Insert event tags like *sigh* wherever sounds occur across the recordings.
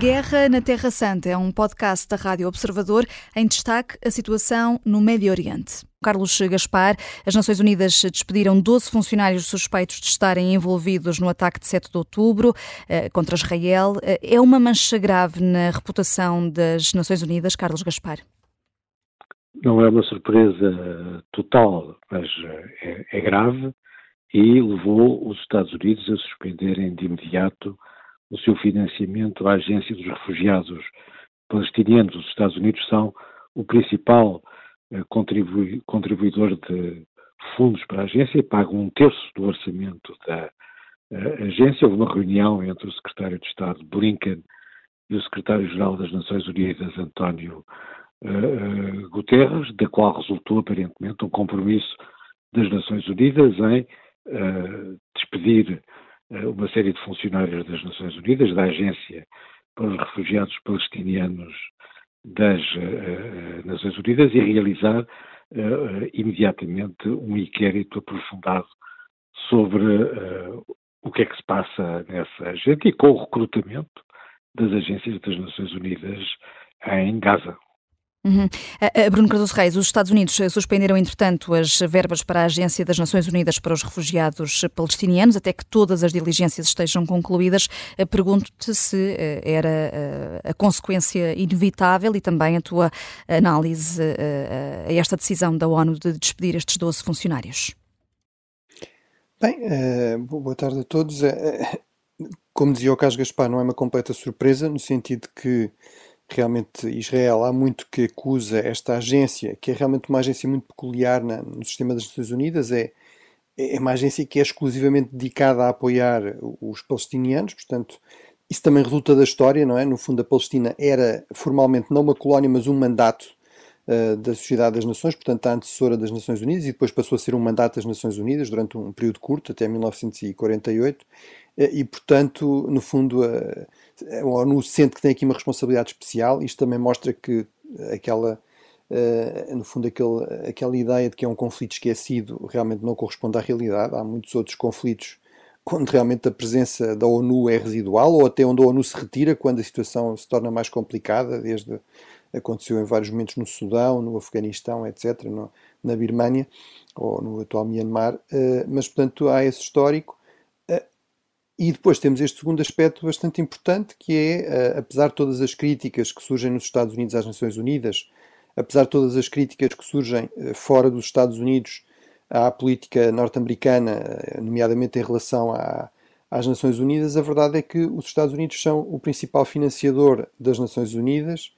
Guerra na Terra Santa é um podcast da Rádio Observador em destaque a situação no Médio Oriente. Carlos Gaspar, as Nações Unidas despediram 12 funcionários suspeitos de estarem envolvidos no ataque de 7 de outubro eh, contra Israel. Eh, é uma mancha grave na reputação das Nações Unidas, Carlos Gaspar? Não é uma surpresa total, mas é, é grave e levou os Estados Unidos a suspenderem de imediato o seu financiamento à Agência dos Refugiados Palestinianos. Os Estados Unidos são o principal eh, contribuidor de fundos para a agência, pagam um terço do orçamento da eh, agência. Houve uma reunião entre o secretário de Estado Blinken e o secretário-geral das Nações Unidas, António uh, Guterres, da qual resultou aparentemente um compromisso das Nações Unidas em uh, despedir uma série de funcionários das Nações Unidas, da Agência para os Refugiados Palestinianos das uh, Nações Unidas e realizar uh, imediatamente um inquérito aprofundado sobre uh, o que é que se passa nessa agência e com o recrutamento das agências das Nações Unidas em Gaza. Uhum. Uh, Bruno Cardoso Reis, os Estados Unidos suspenderam, entretanto, as verbas para a Agência das Nações Unidas para os Refugiados Palestinianos, até que todas as diligências estejam concluídas. Uh, Pergunto-te se uh, era a consequência inevitável e também a tua análise a esta decisão da ONU de despedir estes 12 funcionários. Bem, boa tarde a todos. como dizia o Carlos Gaspar, não é uma completa surpresa, no sentido que realmente Israel há muito que acusa esta agência, que é realmente uma agência muito peculiar na, no sistema das Nações Unidas, é, é uma agência que é exclusivamente dedicada a apoiar os palestinianos, portanto, isso também resulta da história, não é? No fundo, a Palestina era formalmente não uma colónia, mas um mandato uh, da Sociedade das Nações, portanto, a antecessora das Nações Unidas, e depois passou a ser um mandato das Nações Unidas durante um período curto, até 1948, uh, e, portanto, no fundo, uh, a ONU sente que tem aqui uma responsabilidade especial. Isto também mostra que aquela, uh, no fundo, aquele, aquela ideia de que é um conflito esquecido realmente não corresponde à realidade. Há muitos outros conflitos onde realmente a presença da ONU é residual ou até onde a ONU se retira quando a situação se torna mais complicada, desde aconteceu em vários momentos no Sudão, no Afeganistão, etc., no, na Birmânia ou no atual Myanmar. Mas, portanto, há esse histórico e depois temos este segundo aspecto bastante importante, que é, eh, apesar de todas as críticas que surgem nos Estados Unidos às Nações Unidas, apesar de todas as críticas que surgem eh, fora dos Estados Unidos à política norte-americana, eh, nomeadamente em relação à, às Nações Unidas, a verdade é que os Estados Unidos são o principal financiador das Nações Unidas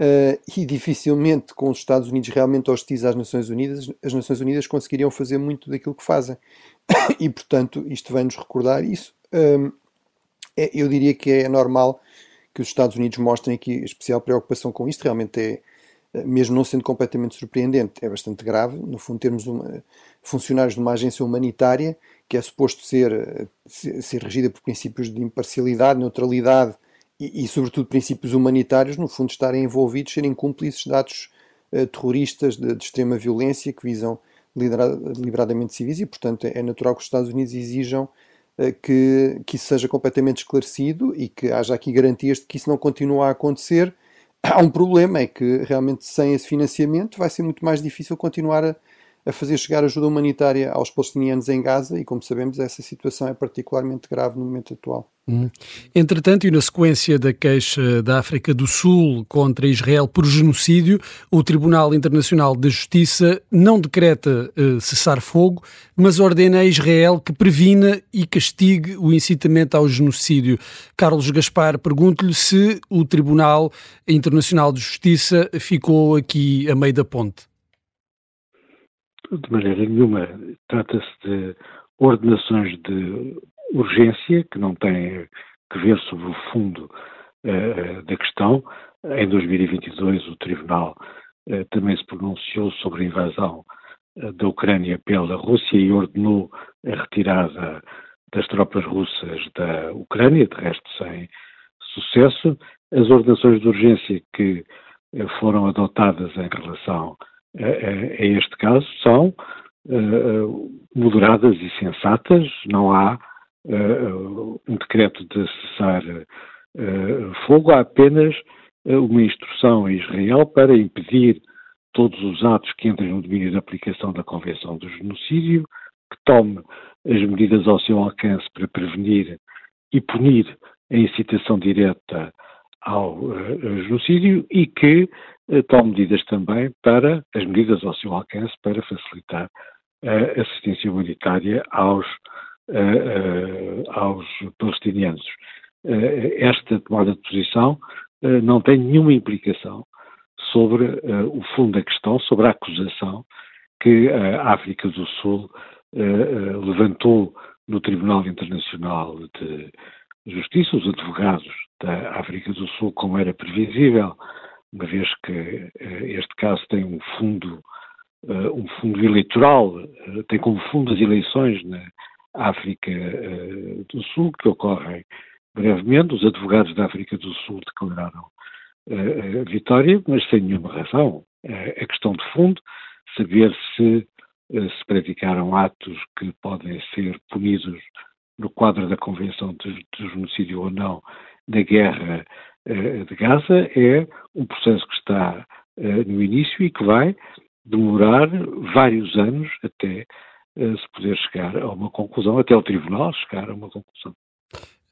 uh, e dificilmente, com os Estados Unidos realmente hostis às Nações Unidas, as Nações Unidas conseguiriam fazer muito daquilo que fazem. *coughs* e, portanto, isto vem-nos recordar isso é, eu diria que é normal que os Estados Unidos mostrem aqui especial preocupação com isto. Realmente é, eh, mesmo não sendo completamente surpreendente, é bastante grave. No fundo, termos uma, funcionários de uma agência humanitária que é suposto ser, eh, ser regida por princípios de imparcialidade, neutralidade e, e, sobretudo, princípios humanitários, no fundo, estarem envolvidos, serem cúmplices de atos uh, terroristas de, de, extrema violência que visam deliberadamente civis e, portanto, é natural que os Estados Unidos exijam que, que isso seja completamente esclarecido e que haja aqui garantias de que isso não continua a acontecer. Há um problema, é que realmente sem esse financiamento vai ser muito mais difícil continuar a, a fazer chegar ajuda humanitária aos palestinianos em Gaza e, como sabemos, essa situação é particularmente grave no momento atual. Hum. Entretanto, e na sequência da queixa da África do Sul contra Israel por genocídio, o Tribunal Internacional de Justiça não decreta uh, cessar-fogo, mas ordena a Israel que previna e castigue o incitamento ao genocídio. Carlos Gaspar, pergunto-lhe se o Tribunal Internacional de Justiça ficou aqui a meio da ponte. De maneira nenhuma. Trata-se de ordenações de urgência que não têm que ver sobre o fundo uh, da questão. Em 2022, o Tribunal uh, também se pronunciou sobre a invasão uh, da Ucrânia pela Rússia e ordenou a retirada das tropas russas da Ucrânia, de resto sem sucesso. As ordenações de urgência que foram adotadas em relação a, a este caso são uh, moderadas e sensatas, não há uh, um decreto de cessar fogo, há apenas uma instrução a Israel para impedir todos os atos que entrem no domínio da aplicação da Convenção do Genocídio, que tome as medidas ao seu alcance para prevenir e punir a incitação direta ao uh, genocídio e que uh, tome medidas também para, as medidas ao seu alcance para facilitar a assistência humanitária aos, uh, aos palestinianos. esta tomada de posição não tem nenhuma implicação sobre o fundo da questão, sobre a acusação que a África do Sul levantou no Tribunal Internacional de Justiça, os advogados da África do Sul, como era previsível, uma vez que eh, este caso tem um fundo, eh, um fundo eleitoral, eh, tem como fundo as eleições na África do Sul, que ocorrem brevemente. Os advogados da África do Sul declararam a vitória, mas sem nenhuma razão. A questão de fundo, saber se se praticaram atos que podem ser punidos no quadro da Convenção de, de Genocídio ou não na guerra uh, de Gaza, é um processo que está uh, no início e que vai demorar vários anos até uh, se poder chegar a uma conclusão, até o Tribunal chegar a uma conclusão.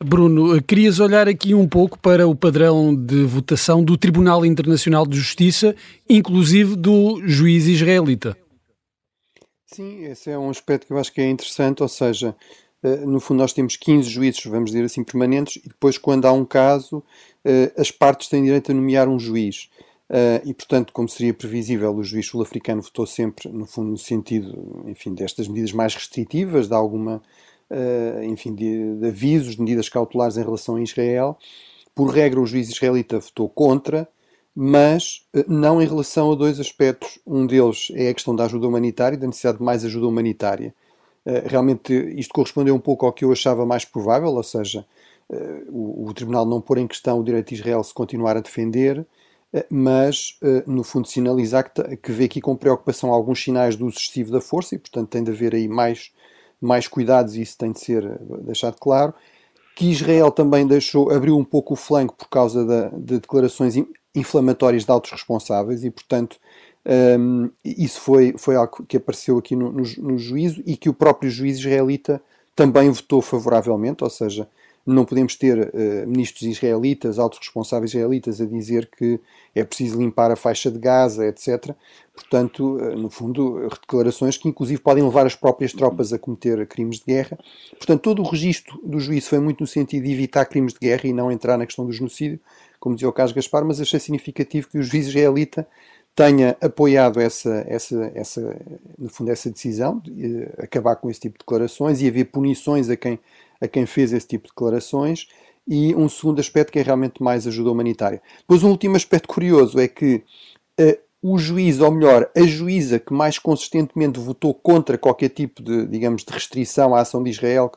Bruno, querias olhar aqui um pouco para o padrão de votação do Tribunal Internacional de Justiça, inclusive do juiz israelita. Sim, esse é um aspecto que eu acho que é interessante, ou seja, eh, no fundo nós temos 15 juízes, vamos dizer assim, permanentes, e depois quando há um caso, eh, as partes têm direito a nomear um juiz. Eh, e, portanto, como seria previsível, o juiz sul-africano votou sempre, no fundo, no sentido, enfim, destas medidas mais restritivas, de alguma, enfim, de, de avisos, de medidas cautelares em relação a Israel. Por regra, o juiz israelita votou contra, mas não em relação a dois aspectos. Um deles é a questão da ajuda humanitária, da necessidade de mais ajuda humanitária. Eh, realmente isto correspondeu um pouco ao que eu achava mais provável, ou seja, eh, o, o Tribunal não pôr em questão o direito de Israel se continuar a defender, eh, mas no fundo sinalizar que, que vê aqui com preocupação alguns sinais do excessivo da força e, portanto, tem de haver aí mais, mais cuidados e isso tem de ser deixado claro. Que Israel também deixou, abriu um pouco o flanco por causa da, de declarações inflamatórias de altos responsáveis e, portanto, um, isso foi, foi algo que apareceu aqui no, no, no, juízo e que o próprio juiz israelita também votou favoravelmente, ou seja, não podemos ter uh, ministros israelitas, altos responsáveis israelitas, a dizer que é preciso limpar a faixa de Gaza, etc. Portanto, uh, no fundo, declarações que inclusive podem levar as próprias tropas a cometer crimes de guerra. Portanto, todo o registro do juízo foi muito no sentido de evitar crimes de guerra e não entrar na questão do genocídio, como dizia o Carlos Gaspar, mas achei significativo que o juiz israelita tenha apoiado essa, essa, essa, no fundo, essa decisão de eh, acabar com esse tipo de declarações e haver punições a quem, a quem fez esse tipo de declarações. E um segundo aspecto que é realmente mais ajuda humanitária. Depois, um último aspecto curioso é que uh, o juiz, ou melhor, a juíza que mais consistentemente votou contra qualquer tipo de, digamos, de restrição à ação de Israel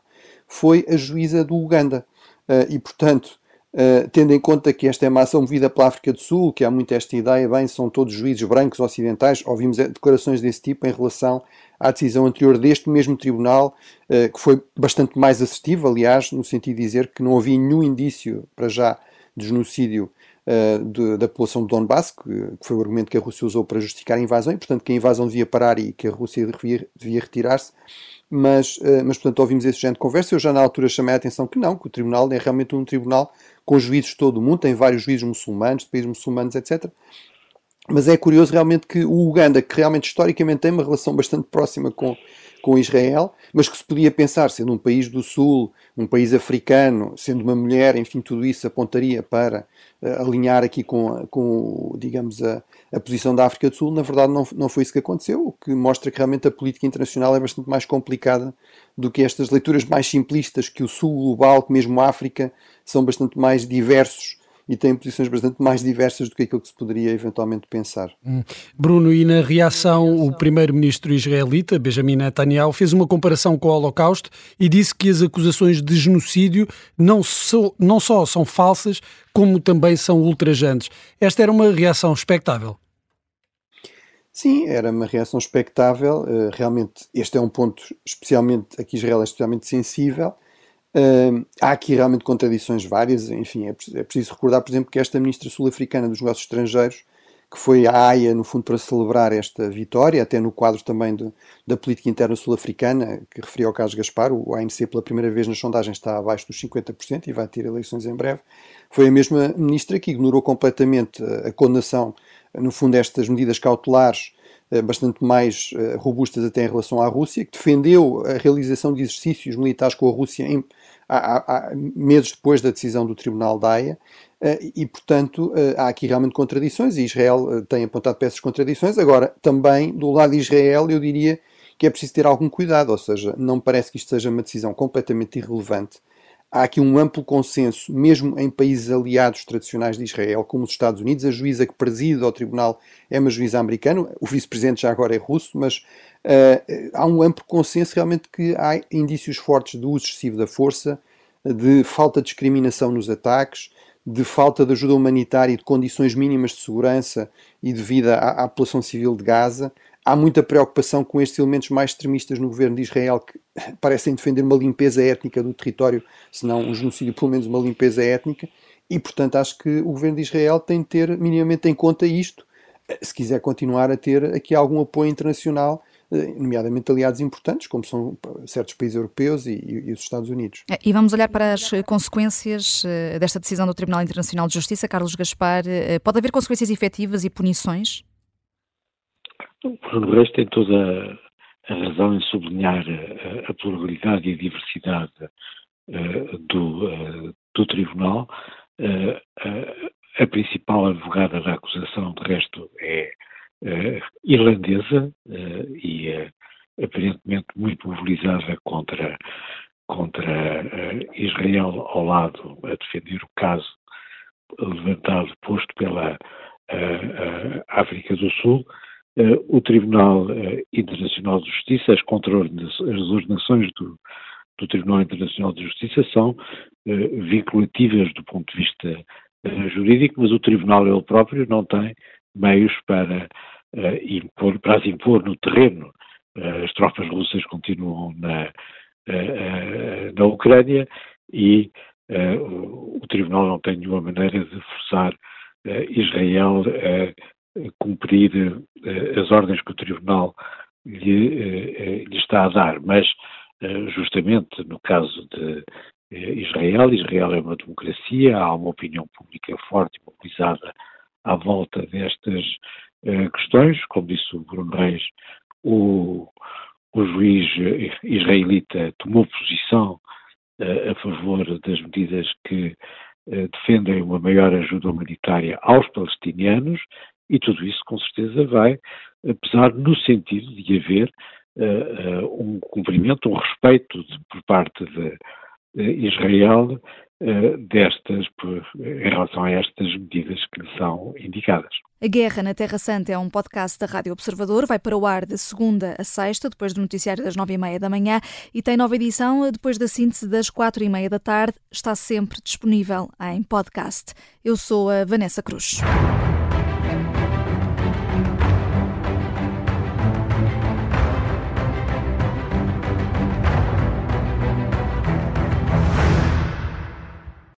foi a juíza do Uganda. Uh, e, portanto, Uh, tendo em conta que esta é uma ação movida pela África do Sul, que há muito esta ideia, bem, são todos juízes brancos ocidentais, ouvimos declarações desse tipo em relação à decisão anterior deste mesmo tribunal, uh, que foi bastante mais assertiva, aliás, no sentido de dizer que não havia nenhum indício, para já, de genocídio uh, de, da população de Donbass, que, que, foi o argumento que a Rússia usou para justificar a invasão, e portanto que a invasão devia parar e que a Rússia devia, devia retirar-se mas, mas portanto ouvimos esse género de conversa. Eu já na altura chamei a atenção que não, que o tribunal é realmente um tribunal com juízes de todo o mundo, tem vários juízes muçulmanos, de países muçulmanos, etc. Mas é curioso realmente que o Uganda, que realmente historicamente tem uma relação bastante próxima com, com Israel, mas que se podia pensar, sendo um país do Sul, um país africano, sendo uma mulher, enfim, tudo isso apontaria para uh, alinhar aqui com, com digamos, a, a posição da África do Sul. Na verdade, não, não foi isso que aconteceu, o que mostra que realmente a política internacional é bastante mais complicada do que estas leituras mais simplistas que o Sul global, que mesmo a África, são bastante mais diversos e têm posições bastante mais diversas do que aquilo que se poderia eventualmente pensar. Hum. Bruno, e na reação, o primeiro-ministro israelita, Benjamin Netanyahu, fez uma comparação com o Holocausto e disse que as acusações de genocídio não, so, não só são falsas, como também são ultrajantes. Esta era uma reação expectável. Sim, era uma reação expectável. Uh, realmente, este é um ponto, especialmente aqui Israel é especialmente sensível. Uh, há aqui realmente contradições várias, enfim, é, é preciso recordar, por exemplo, que esta ministra sul-africana dos negócios estrangeiros que foi à Haia, no fundo, para celebrar esta vitória, até no quadro também de, da política interna sul-africana, que referiu ao caso Gaspar, o ANC pela primeira vez nas sondagens está abaixo dos 50% e vai ter eleições em breve, foi a mesma ministra que ignorou completamente a condenação, no fundo, destas medidas cautelares bastante mais eh, robustas até em relação à Rússia, que defendeu a realização de exercícios militares com a Rússia em, há, há, meses depois da decisão do Tribunal da Haia, eh, e, portanto, há aqui realmente contradições, e Israel tem apontado para essas contradições. Agora, também, do lado de Israel, eu diria que é preciso ter algum cuidado, ou seja, não parece que isto seja uma decisão completamente irrelevante há aqui um amplo consenso, mesmo em países aliados tradicionais de Israel, como os Estados Unidos. A juíza que preside ao tribunal é uma juíza americana, o vice-presidente já agora é russo, mas uh, há um amplo consenso realmente que há indícios fortes do uso excessivo da força, de falta de discriminação nos ataques, de falta de ajuda humanitária e de condições mínimas de segurança e de vida à, à população civil de Gaza há muita preocupação com estes elementos mais extremistas no governo de Israel que parecem defender uma limpeza étnica do território, se não um genocídio, pelo menos uma limpeza étnica, e portanto acho que o governo de Israel tem de ter minimamente em conta isto, se quiser continuar a ter aqui algum apoio internacional, eh, nomeadamente aliados importantes, como são certos países europeus e, e, os Estados Unidos. É, e vamos olhar para as consequências eh, desta decisão do Tribunal Internacional de Justiça. Carlos Gaspar, eh, pode haver consequências efetivas e punições? O Bruno Reis tem toda a razão em sublinhar a, a pluralidade e a diversidade uh, do, uh, do Tribunal. Uh, a principal advogada da acusação, de resto, é irlandesa e aparentemente muito mobilizada contra, contra Israel ao lado a defender o caso levantado, posto pela África do Sul. Uh, o Tribunal uh, Internacional de Justiça, as contraordenações do, do Tribunal Internacional de Justiça são uh, vinculativas do ponto de vista jurídico, mas o Tribunal ele próprio não tem meios para, impor, para as impor no terreno. as tropas russas continuam na, na Ucrânia e o Tribunal não tem nenhuma maneira de forçar Israel a cumprir uh, as ordens que o Tribunal lhe, uh, lhe, está a dar, mas justamente no caso de Israel, Israel é uma democracia, há uma opinião pública forte e mobilizada à volta destas questões, como disse o Bruno Reis, o, o juiz israelita tomou posição a favor das medidas que defendem uma maior ajuda humanitária aos palestinianos e tudo isso, com certeza, vai pesar no sentido de haver uh, uh, um cumprimento, um respeito de, por parte de Israel uh, destas, em relação a estas medidas que lhe são indicadas. A Guerra na Terra Santa é um podcast da Rádio Observador. Vai para o ar de segunda a sexta, depois do noticiário das nove e meia da manhã, e tem nova edição depois da síntese das quatro e meia da tarde. Está sempre disponível em podcast. Eu sou a Vanessa Cruz.